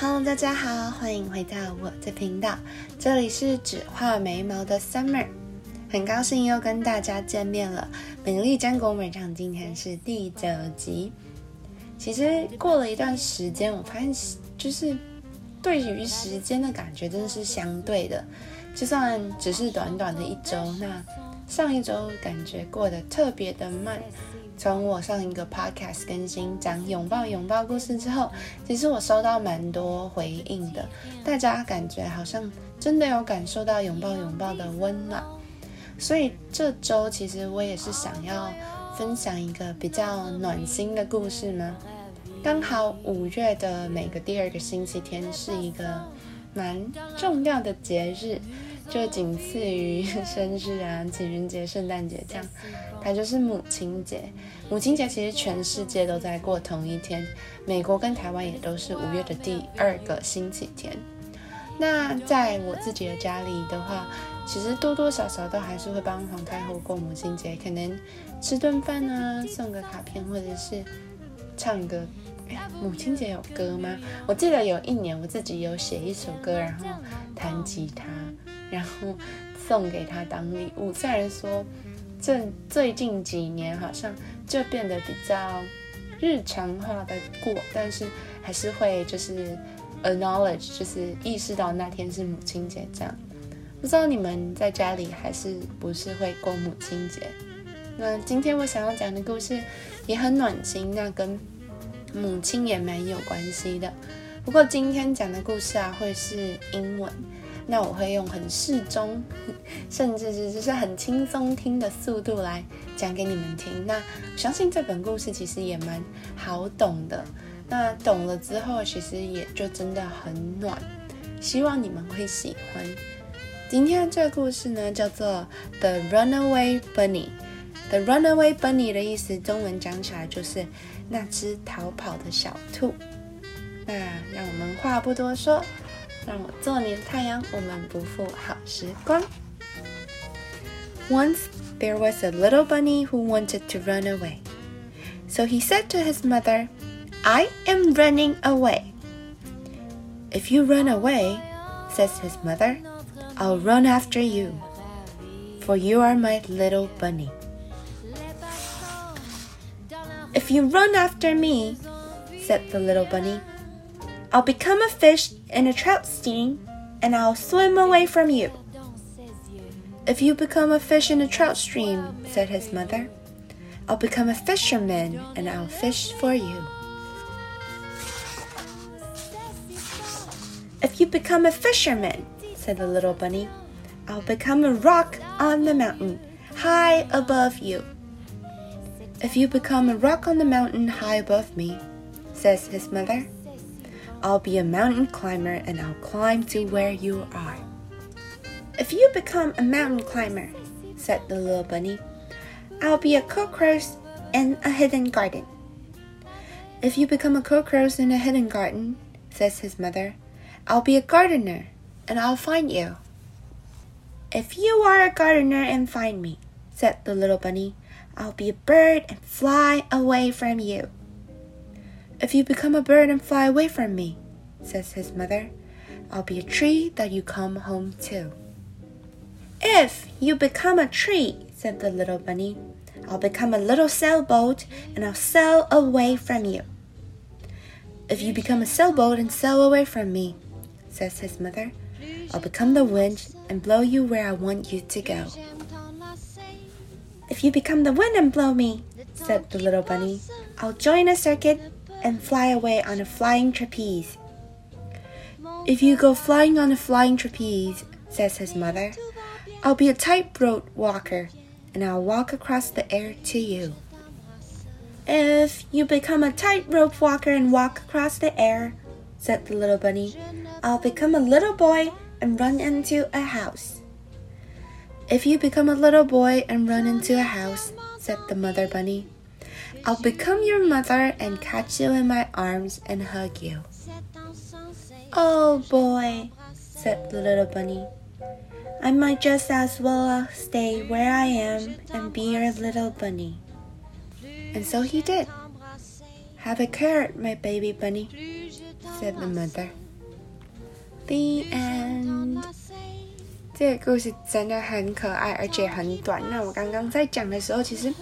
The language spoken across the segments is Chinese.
Hello，大家好，欢迎回到我的频道，这里是只画眉毛的 Summer，很高兴又跟大家见面了。美丽战国美场今天是第九集。其实过了一段时间，我发现就是对于时间的感觉真的是相对的，就算只是短短的一周，那上一周感觉过得特别的慢。从我上一个 podcast 更新讲拥抱拥抱故事之后，其实我收到蛮多回应的，大家感觉好像真的有感受到拥抱拥抱的温暖，所以这周其实我也是想要分享一个比较暖心的故事嘛。刚好五月的每个第二个星期天是一个蛮重要的节日。就仅次于生日啊、情人节、圣诞节这样，它就是母亲节。母亲节其实全世界都在过同一天，美国跟台湾也都是五月的第二个星期天。那在我自己的家里的话，其实多多少少都还是会帮皇太后过母亲节，可能吃顿饭啊，送个卡片，或者是唱歌。母亲节有歌吗？我记得有一年我自己有写一首歌，然后弹吉他。然后送给他当礼物。虽然说这最近几年好像就变得比较日常化的过，但是还是会就是 acknowledge，就是意识到那天是母亲节这样。不知道你们在家里还是不是会过母亲节？那今天我想要讲的故事也很暖心，那跟母亲也蛮有关系的。不过今天讲的故事啊，会是英文。那我会用很适中，甚至是就是很轻松听的速度来讲给你们听。那相信这本故事其实也蛮好懂的。那懂了之后，其实也就真的很暖。希望你们会喜欢。今天的这个故事呢，叫做《The Runaway Bunny》。The Runaway Bunny 的意思，中文讲起来就是那只逃跑的小兔。那让我们话不多说。让我做你的太阳，我们不负好时光。Once there was a little bunny who wanted to run away. So he said to his mother, I am running away. If you run away, says his mother, I'll run after you, for you are my little bunny. If you run after me, said the little bunny, I'll become a fish in a trout stream and I'll swim away from you. If you become a fish in a trout stream, said his mother, I'll become a fisherman and I'll fish for you. If you become a fisherman, said the little bunny, I'll become a rock on the mountain, high above you. If you become a rock on the mountain high above me, says his mother, I'll be a mountain climber and I'll climb to where you are. If you become a mountain climber, said the little bunny, I'll be a cockroach in a hidden garden. If you become a cockroach in a hidden garden, says his mother, I'll be a gardener and I'll find you. If you are a gardener and find me, said the little bunny, I'll be a bird and fly away from you. If you become a bird and fly away from me, says his mother, I'll be a tree that you come home to. If you become a tree, said the little bunny, I'll become a little sailboat and I'll sail away from you. If you become a sailboat and sail away from me, says his mother, I'll become the wind and blow you where I want you to go. If you become the wind and blow me, said the little bunny, I'll join a circuit and fly away on a flying trapeze. If you go flying on a flying trapeze, says his mother, I'll be a tightrope walker and I'll walk across the air to you. If you become a tightrope walker and walk across the air, said the little bunny, I'll become a little boy and run into a house. If you become a little boy and run into a house, said the mother bunny, I'll become your mother and catch you in my arms and hug you. Oh boy, said the little bunny. I might just as well stay where I am and be your little bunny. And so he did. Have a care, my baby bunny," said the mother. The end. 这个故事真的很可爱，而且很短。那我刚刚在讲的时候，其实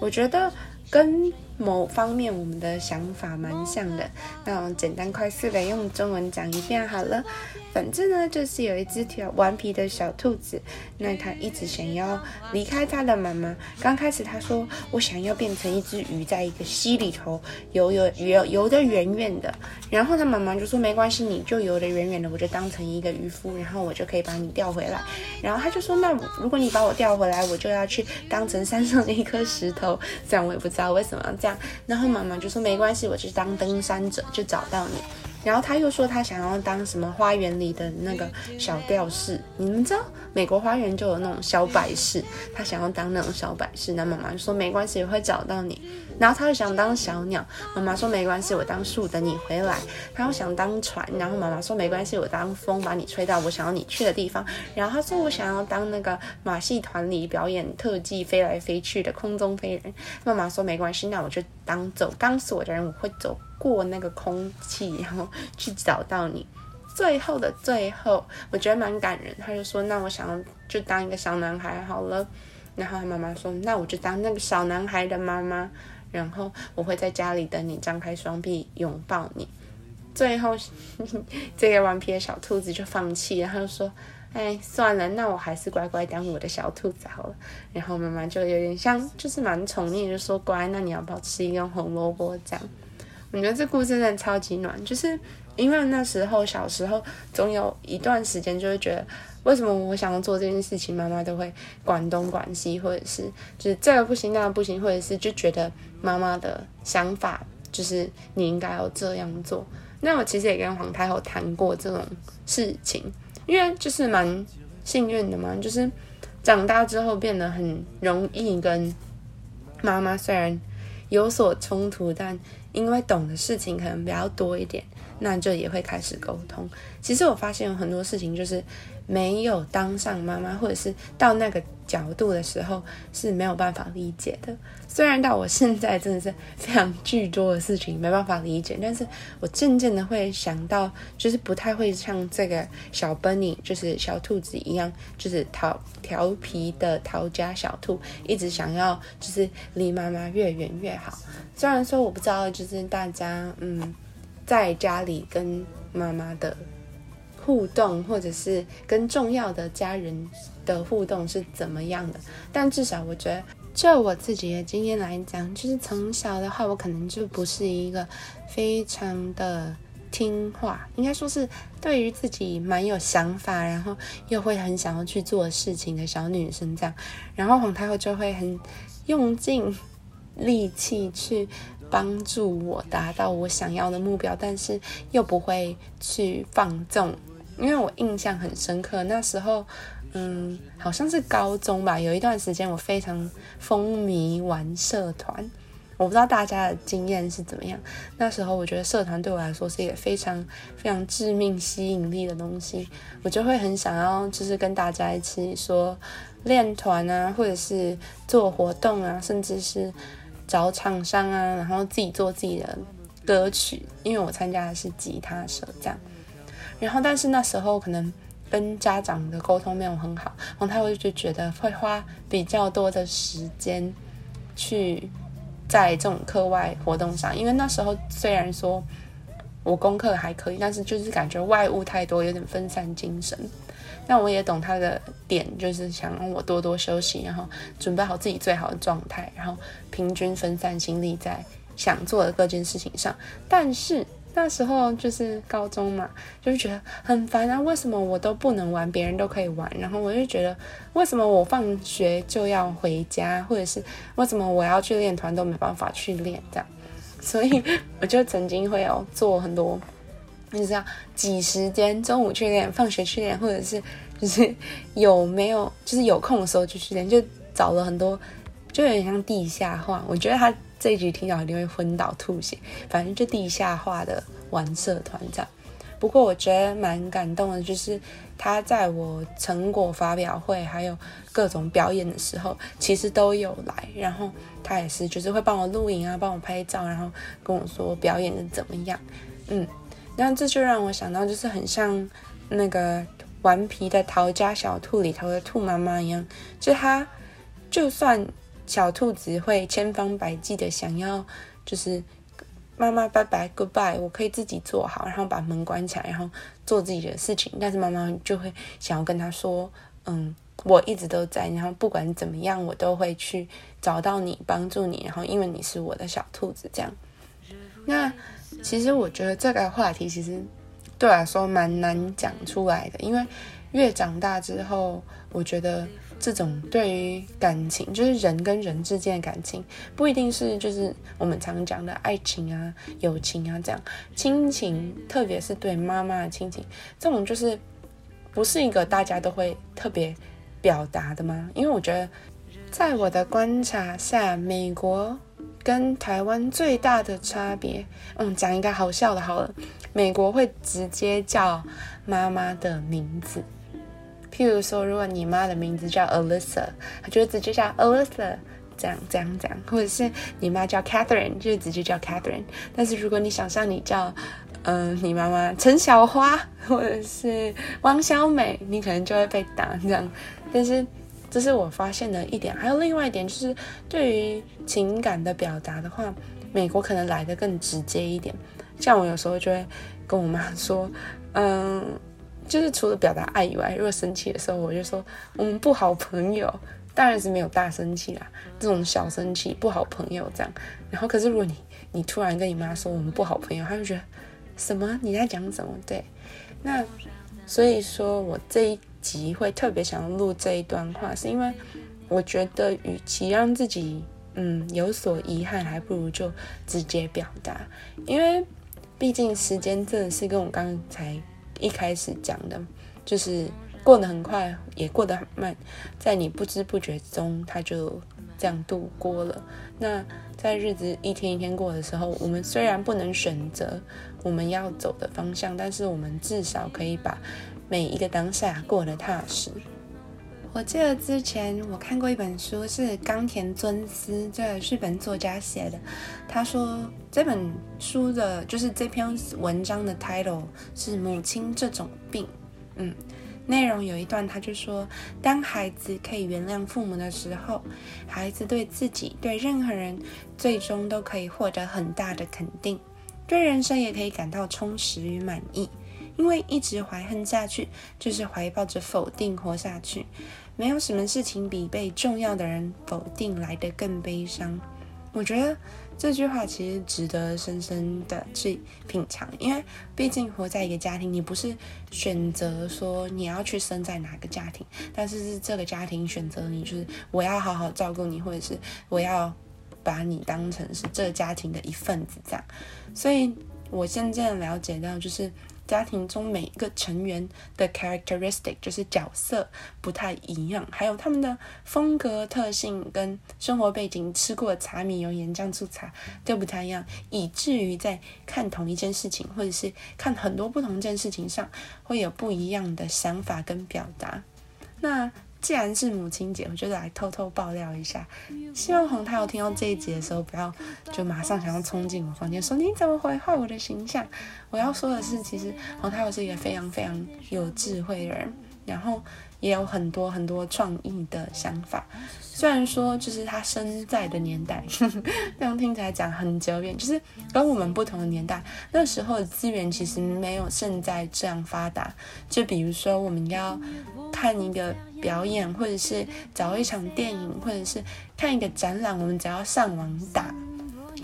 我觉得 跟某方面我们的想法蛮像的。那我简单快速的用中文讲一遍好了。反正呢，就是有一只顽皮的小兔子，那它一直想要离开它的妈妈。刚开始它说：“我想要变成一只鱼，在一个溪里头游游游游得远远的。”然后它妈妈就说：“没关系，你就游得远远的，我就当成一个渔夫，然后我就可以把你钓回来。”然后他就说：“那如果你把我钓回来，我就要去当成山上的一颗石头。”这样我也不知道为什么要这样。然后妈妈就说：“没关系，我就当登山者，就找到你。”然后他又说他想要当什么花园里的那个小吊饰，你们知道美国花园就有那种小摆饰，他想要当那种小摆饰。那妈妈就说没关系，会找到你。然后他又想当小鸟，妈妈说没关系，我当树等你回来。他又想当船，然后妈妈说没关系，我当风把你吹到我想要你去的地方。然后他说我想要当那个马戏团里表演特技飞来飞去的空中飞人。妈妈说没关系，那我就当走钢索的人，我会走。过那个空气，然后去找到你。最后的最后，我觉得蛮感人。他就说：“那我想要就当一个小男孩好了。”然后他妈妈说：“那我就当那个小男孩的妈妈，然后我会在家里等你，张开双臂拥抱你。”最后，这个顽皮的小兔子就放弃，然后说：“哎，算了，那我还是乖乖当我的小兔子好了。”然后妈妈就有点像，就是蛮宠溺，就说：“乖，那你要不要吃一根红萝卜？”这样。我觉得这故事真的超级暖，就是因为那时候小时候总有一段时间就会觉得，为什么我想要做这件事情，妈妈都会管东管西，或者是就是这个不行那个不行，或者是就觉得妈妈的想法就是你应该要这样做。那我其实也跟皇太后谈过这种事情，因为就是蛮幸运的嘛，就是长大之后变得很容易跟妈妈虽然有所冲突，但因为懂的事情可能比较多一点，那就也会开始沟通。其实我发现有很多事情就是没有当上妈妈，或者是到那个角度的时候是没有办法理解的。虽然到我现在真的是非常巨多的事情没办法理解，但是我渐渐的会想到，就是不太会像这个小 bunny，就是小兔子一样，就是调调皮的逃家小兔，一直想要就是离妈妈越远越好。虽然说我不知道，就是大家嗯，在家里跟妈妈的互动，或者是跟重要的家人的互动是怎么样的，但至少我觉得，就我自己的经验来讲，就是从小的话，我可能就不是一个非常的听话，应该说是对于自己蛮有想法，然后又会很想要去做事情的小女生这样，然后皇太后就会很用尽。力气去帮助我达到我想要的目标，但是又不会去放纵，因为我印象很深刻。那时候，嗯，好像是高中吧，有一段时间我非常风靡玩社团。我不知道大家的经验是怎么样。那时候我觉得社团对我来说是一个非常非常致命吸引力的东西，我就会很想要，就是跟大家一起说练团啊，或者是做活动啊，甚至是。找厂商啊，然后自己做自己的歌曲，因为我参加的是吉他社这样。然后，但是那时候可能跟家长的沟通没有很好，然后他会就觉得会花比较多的时间去在这种课外活动上，因为那时候虽然说我功课还可以，但是就是感觉外物太多，有点分散精神。那我也懂他的点，就是想让我多多休息，然后准备好自己最好的状态，然后平均分散精力在想做的各件事情上。但是那时候就是高中嘛，就是觉得很烦啊，为什么我都不能玩，别人都可以玩？然后我就觉得，为什么我放学就要回家，或者是为什么我要去练团都没办法去练这样？所以我就曾经会有做很多。就是要挤时间，中午去练，放学去练，或者是就是有没有就是有空的时候就去练，就找了很多，就有点像地下化。我觉得他这一局听到一定会昏倒吐血。反正就地下化的玩社团这样，不过我觉得蛮感动的，就是他在我成果发表会还有各种表演的时候，其实都有来。然后他也是，就是会帮我录影啊，帮我拍照，然后跟我说表演的怎么样。嗯，那这就让我想到，就是很像那个《顽皮的逃家小兔》里头的兔妈妈一样，就他就算小兔子会千方百计的想要，就是。妈妈，拜拜，goodbye，我可以自己做好，然后把门关起来，然后做自己的事情。但是妈妈就会想要跟他说：“嗯，我一直都在，然后不管怎么样，我都会去找到你，帮助你。然后因为你是我的小兔子，这样。”那其实我觉得这个话题其实对我来说蛮难讲出来的，因为越长大之后，我觉得。这种对于感情，就是人跟人之间的感情，不一定是就是我们常讲的爱情啊、友情啊这样，亲情，特别是对妈妈的亲情，这种就是不是一个大家都会特别表达的吗？因为我觉得，在我的观察下，美国跟台湾最大的差别，嗯，讲一个好笑的，好了，美国会直接叫妈妈的名字。譬如说，如果你妈的名字叫 Alyssa，她就直接叫 Alyssa，这样这样这样；或者是你妈叫 Catherine，就直接叫 Catherine。但是如果你想象你叫，嗯，你妈妈陈小花，或者是王小美，你可能就会被打这样。但是这是我发现的一点。还有另外一点，就是对于情感的表达的话，美国可能来的更直接一点。像我有时候就会跟我妈说，嗯。就是除了表达爱以外，如果生气的时候，我就说我们不好朋友，当然是没有大生气啦，这种小生气不好朋友这样。然后可是如果你你突然跟你妈说我们不好朋友，她就觉得什么你在讲什么？对，那所以说我这一集会特别想要录这一段话，是因为我觉得与其让自己嗯有所遗憾，还不如就直接表达，因为毕竟时间真的是跟我刚才。一开始讲的，就是过得很快，也过得很慢，在你不知不觉中，它就这样度过了。那在日子一天一天过的时候，我们虽然不能选择我们要走的方向，但是我们至少可以把每一个当下过得踏实。我记得之前我看过一本书，是冈田尊司这日本作家写的。他说这本书的就是这篇文章的 title 是《母亲这种病》。嗯，内容有一段他就说，当孩子可以原谅父母的时候，孩子对自己、对任何人，最终都可以获得很大的肯定，对人生也可以感到充实与满意。因为一直怀恨下去，就是怀抱着否定活下去。没有什么事情比被重要的人否定来得更悲伤。我觉得这句话其实值得深深的去品尝，因为毕竟活在一个家庭，你不是选择说你要去生在哪个家庭，但是是这个家庭选择你，就是我要好好照顾你，或者是我要把你当成是这个家庭的一份子这样。所以我渐渐了解到，就是。家庭中每一个成员的 characteristic 就是角色不太一样，还有他们的风格特性跟生活背景、吃过的茶米油盐酱醋茶都不太一样，以至于在看同一件事情，或者是看很多不同件事情上，会有不一样的想法跟表达。那既然是母亲节，我就来偷偷爆料一下。希望洪太有听到这一集的时候，不要就马上想要冲进我房间说你怎么毁坏我的形象。我要说的是，其实洪太是一个非常非常有智慧的人，然后也有很多很多创意的想法。虽然说就是他生在的年代，这样听起来讲很久远，就是跟我们不同的年代，那时候的资源其实没有现在这样发达。就比如说我们要看一个。表演，或者是找一场电影，或者是看一个展览，我们只要上网打，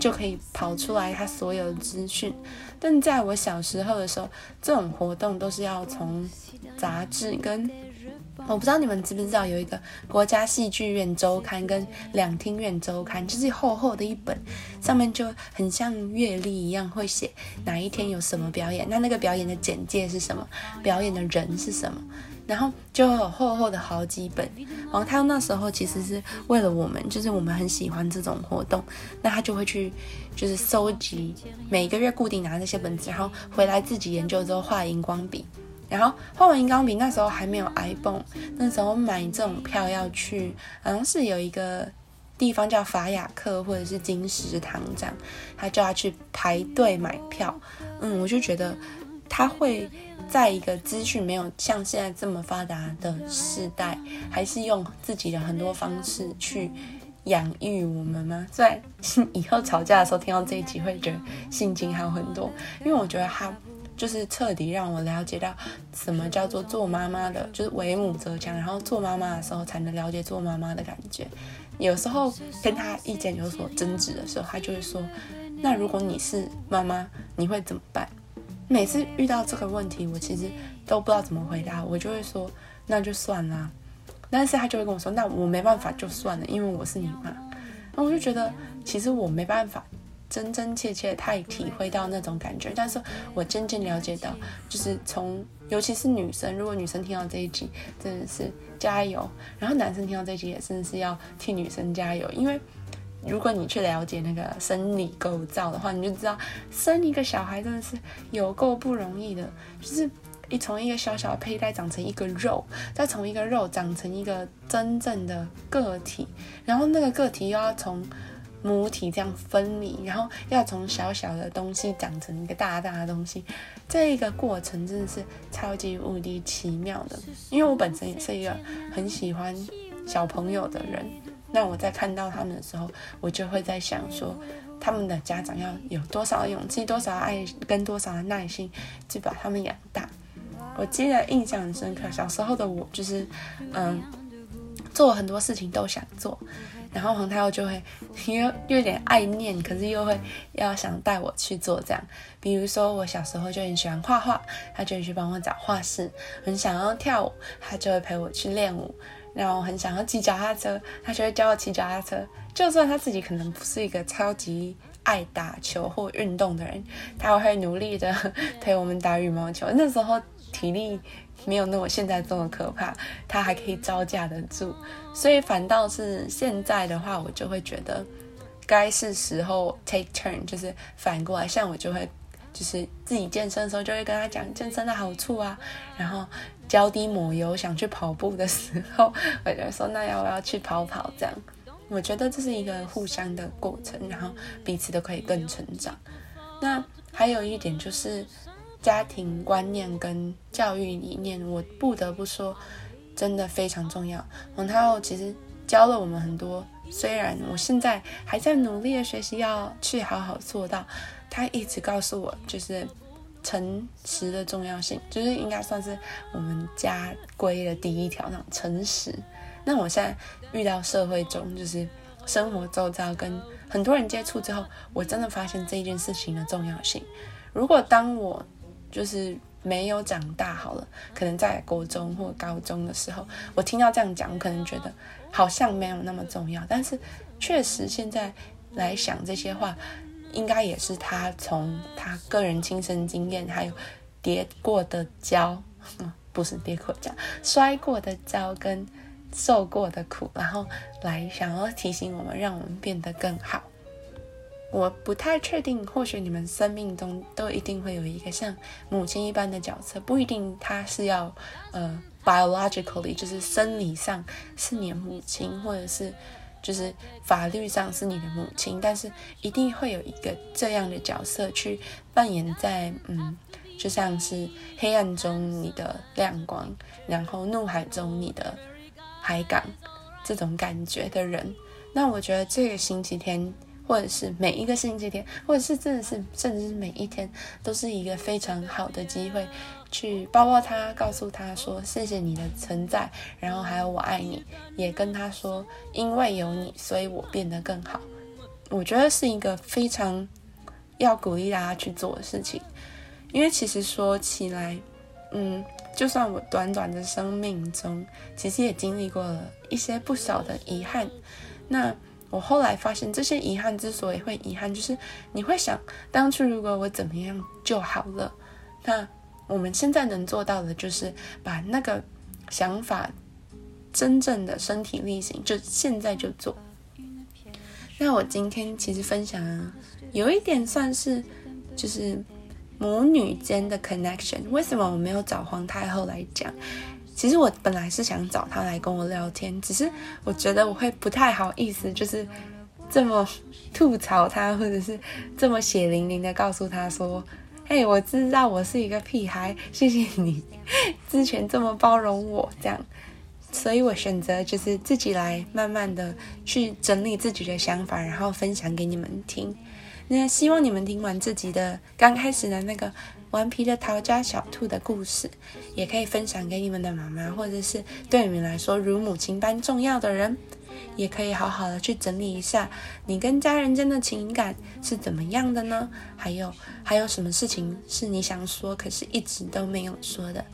就可以跑出来他所有的资讯。但在我小时候的时候，这种活动都是要从杂志跟我不知道你们知不知道有一个国家戏剧院周刊跟两厅院周刊，就是厚厚的一本，上面就很像月历一样，会写哪一天有什么表演，那那个表演的简介是什么，表演的人是什么，然后就有厚厚的好几本。然后他那时候其实是为了我们，就是我们很喜欢这种活动，那他就会去就是收集每个月固定拿这些本子，然后回来自己研究之后画荧光笔。然后画完荧光笔，那时候还没有 iPhone，那时候买这种票要去，好像是有一个地方叫法雅克或者是金石堂这样，他就要去排队买票。嗯，我就觉得他会在一个资讯没有像现在这么发达的时代，还是用自己的很多方式去养育我们吗？虽然以后吵架的时候听到这一集会觉得心情好很多，因为我觉得他。就是彻底让我了解到什么叫做做妈妈的，就是为母则强。然后做妈妈的时候才能了解做妈妈的感觉。有时候跟他意见有所争执的时候，他就会说：“那如果你是妈妈，你会怎么办？”每次遇到这个问题，我其实都不知道怎么回答，我就会说：“那就算啦。”但是他就会跟我说：“那我没办法，就算了，因为我是你妈。”那我就觉得，其实我没办法。真真切切太体会到那种感觉，但是我渐渐了解到，就是从尤其是女生，如果女生听到这一集，真的是加油；然后男生听到这一集，也真的是要替女生加油。因为如果你去了解那个生理构造的话，你就知道生一个小孩真的是有够不容易的，就是一从一个小小的胚胎长成一个肉，再从一个肉长成一个真正的个体，然后那个个体又要从。母体这样分离，然后要从小小的东西长成一个大大的东西，这个过程真的是超级无敌奇妙的。因为我本身也是一个很喜欢小朋友的人，那我在看到他们的时候，我就会在想说，他们的家长要有多少勇气、多少爱跟多少的耐心去把他们养大。我记得印象很深刻，小时候的我就是，嗯，做很多事情都想做。然后黄太后就会又有点爱念，可是又会要想带我去做这样。比如说我小时候就很喜欢画画，他就去帮我找画室；很想要跳舞，他就会陪我去练舞。然后很想要骑脚踏车，他就会教我骑脚踏车。就算他自己可能不是一个超级爱打球或运动的人，他也会努力的陪 我们打羽毛球。那时候体力。没有那么现在这么可怕，他还可以招架得住，所以反倒是现在的话，我就会觉得该是时候 take turn，就是反过来，像我就会就是自己健身的时候，就会跟他讲健身的好处啊，然后脚底抹油想去跑步的时候，我就说那要不要去跑跑这样？我觉得这是一个互相的过程，然后彼此都可以更成长。那还有一点就是。家庭观念跟教育理念，我不得不说，真的非常重要。王太后其实教了我们很多，虽然我现在还在努力的学习，要去好好做到。他一直告诉我，就是诚实的重要性，就是应该算是我们家规的第一条，那种诚实。那我现在遇到社会中，就是生活周遭跟很多人接触之后，我真的发现这件事情的重要性。如果当我就是没有长大好了，可能在国中或高中的时候，我听到这样讲，我可能觉得好像没有那么重要。但是确实现在来想这些话，应该也是他从他个人亲身经验，还有跌过的跤，不是跌过跤，摔过的跤跟受过的苦，然后来想要提醒我们，让我们变得更好。我不太确定，或许你们生命中都一定会有一个像母亲一般的角色，不一定她是要呃 biologically 就是生理上是你的母亲，或者是就是法律上是你的母亲，但是一定会有一个这样的角色去扮演在嗯，就像是黑暗中你的亮光，然后怒海中你的海港这种感觉的人。那我觉得这个星期天。或者是每一个星期天，或者是真的是，甚至是每一天，都是一个非常好的机会，去抱抱他，告诉他说谢谢你的存在，然后还有我爱你，也跟他说因为有你，所以我变得更好。我觉得是一个非常要鼓励大家去做的事情，因为其实说起来，嗯，就算我短短的生命中，其实也经历过了一些不少的遗憾。那我后来发现，这些遗憾之所以会遗憾，就是你会想，当初如果我怎么样就好了。那我们现在能做到的，就是把那个想法真正的身体力行，就现在就做。那我今天其实分享有一点算是，就是母女间的 connection。为什么我没有找皇太后来讲？其实我本来是想找她来跟我聊天，只是我觉得我会不太好意思，就是这么吐槽她，或者是这么血淋淋的告诉她说：“嘿，我知道我是一个屁孩，谢谢你之前这么包容我。”这样。所以我选择就是自己来慢慢的去整理自己的想法，然后分享给你们听。那希望你们听完自己的刚开始的那个顽皮的逃家小兔的故事，也可以分享给你们的妈妈，或者是对你们来说如母亲般重要的人，也可以好好的去整理一下你跟家人间的情感是怎么样的呢？还有还有什么事情是你想说，可是一直都没有说的？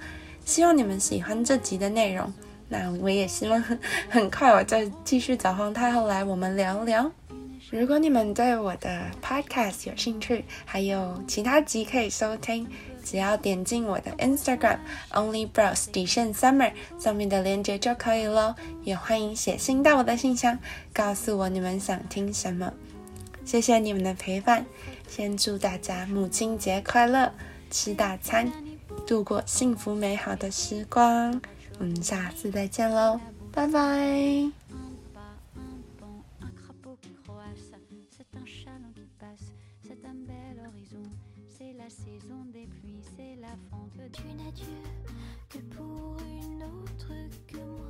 希望你们喜欢这集的内容。那我也希望很快我再继续找皇太后来我们聊聊。如果你们对我的 podcast 有兴趣，还有其他集可以收听，只要点进我的 Instagram only browse 底线 summer 上面的链接就可以喽。也欢迎写信到我的信箱，告诉我你们想听什么。谢谢你们的陪伴，先祝大家母亲节快乐，吃大餐，度过幸福美好的时光。我们下次再见喽，拜拜。d'une adieu, que pour une autre que moi.